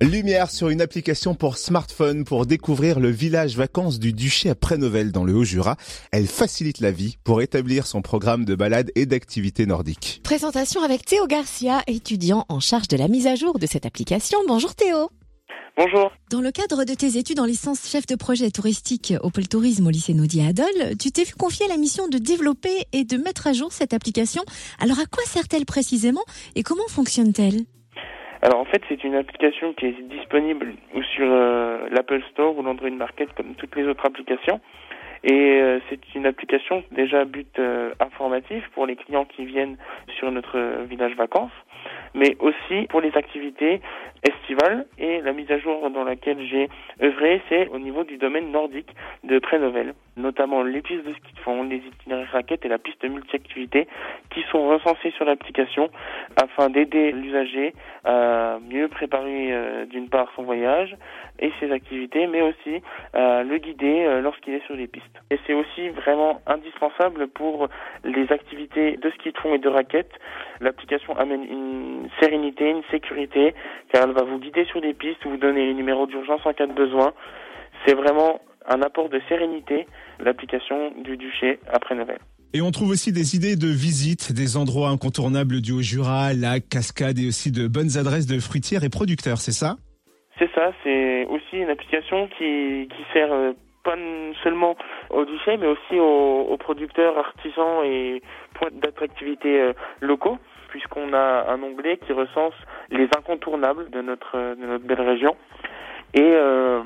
Lumière sur une application pour smartphone pour découvrir le village vacances du Duché à Prénovel dans le Haut-Jura. Elle facilite la vie pour établir son programme de balade et d'activités nordiques. Présentation avec Théo Garcia, étudiant en charge de la mise à jour de cette application. Bonjour Théo. Bonjour. Dans le cadre de tes études en licence chef de projet touristique au pôle tourisme au lycée Naudy à Adol, tu t'es vu confier la mission de développer et de mettre à jour cette application. Alors à quoi sert-elle précisément et comment fonctionne-t-elle? Alors en fait, c'est une application qui est disponible sur euh, l'Apple Store ou l'Android Market comme toutes les autres applications. Et euh, c'est une application déjà à but euh, informatif pour les clients qui viennent sur notre euh, village vacances, mais aussi pour les activités estivales. Et la mise à jour dans laquelle j'ai œuvré, c'est au niveau du domaine nordique de Prénovel, notamment les pistes de ski de fond, les itinéraires raquettes et la piste multi-activité qui sont recensés sur l'application afin d'aider l'usager à mieux préparer euh, d'une part son voyage et ses activités, mais aussi à le guider euh, lorsqu'il est sur les pistes. Et c'est aussi vraiment indispensable pour les activités de ski de fond et de raquettes. L'application amène une sérénité, une sécurité, car elle va vous guider sur les pistes, vous donner les numéros d'urgence en cas de besoin. C'est vraiment un apport de sérénité, l'application du Duché après Noël. Et on trouve aussi des idées de visite, des endroits incontournables du Haut-Jura, lacs, cascades et aussi de bonnes adresses de fruitières et producteurs, c'est ça? C'est ça, c'est aussi une application qui, qui sert euh, pas seulement aux duchés, mais aussi aux, aux producteurs, artisans et points d'attractivité euh, locaux, puisqu'on a un onglet qui recense les incontournables de notre, de notre belle région. Et euh,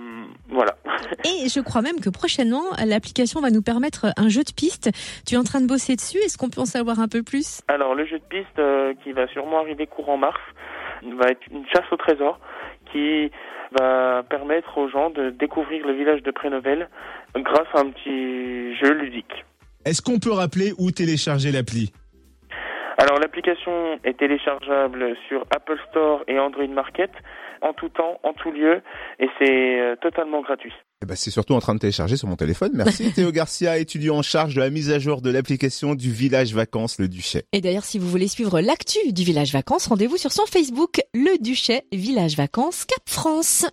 voilà. Et je crois même que prochainement, l'application va nous permettre un jeu de piste. Tu es en train de bosser dessus. Est-ce qu'on peut en savoir un peu plus? Alors, le jeu de piste euh, qui va sûrement arriver courant mars va être une chasse au trésor qui va permettre aux gens de découvrir le village de Prénovel grâce à un petit jeu ludique. Est-ce qu'on peut rappeler où télécharger l'appli? Alors l'application est téléchargeable sur Apple Store et Android Market en tout temps, en tout lieu, et c'est euh, totalement gratuit. Eh ben, c'est surtout en train de télécharger sur mon téléphone. Merci Théo Garcia, étudiant en charge de la mise à jour de l'application du village vacances Le Duchet. Et d'ailleurs, si vous voulez suivre l'actu du village vacances, rendez-vous sur son Facebook, Le Duchet Village Vacances Cap France.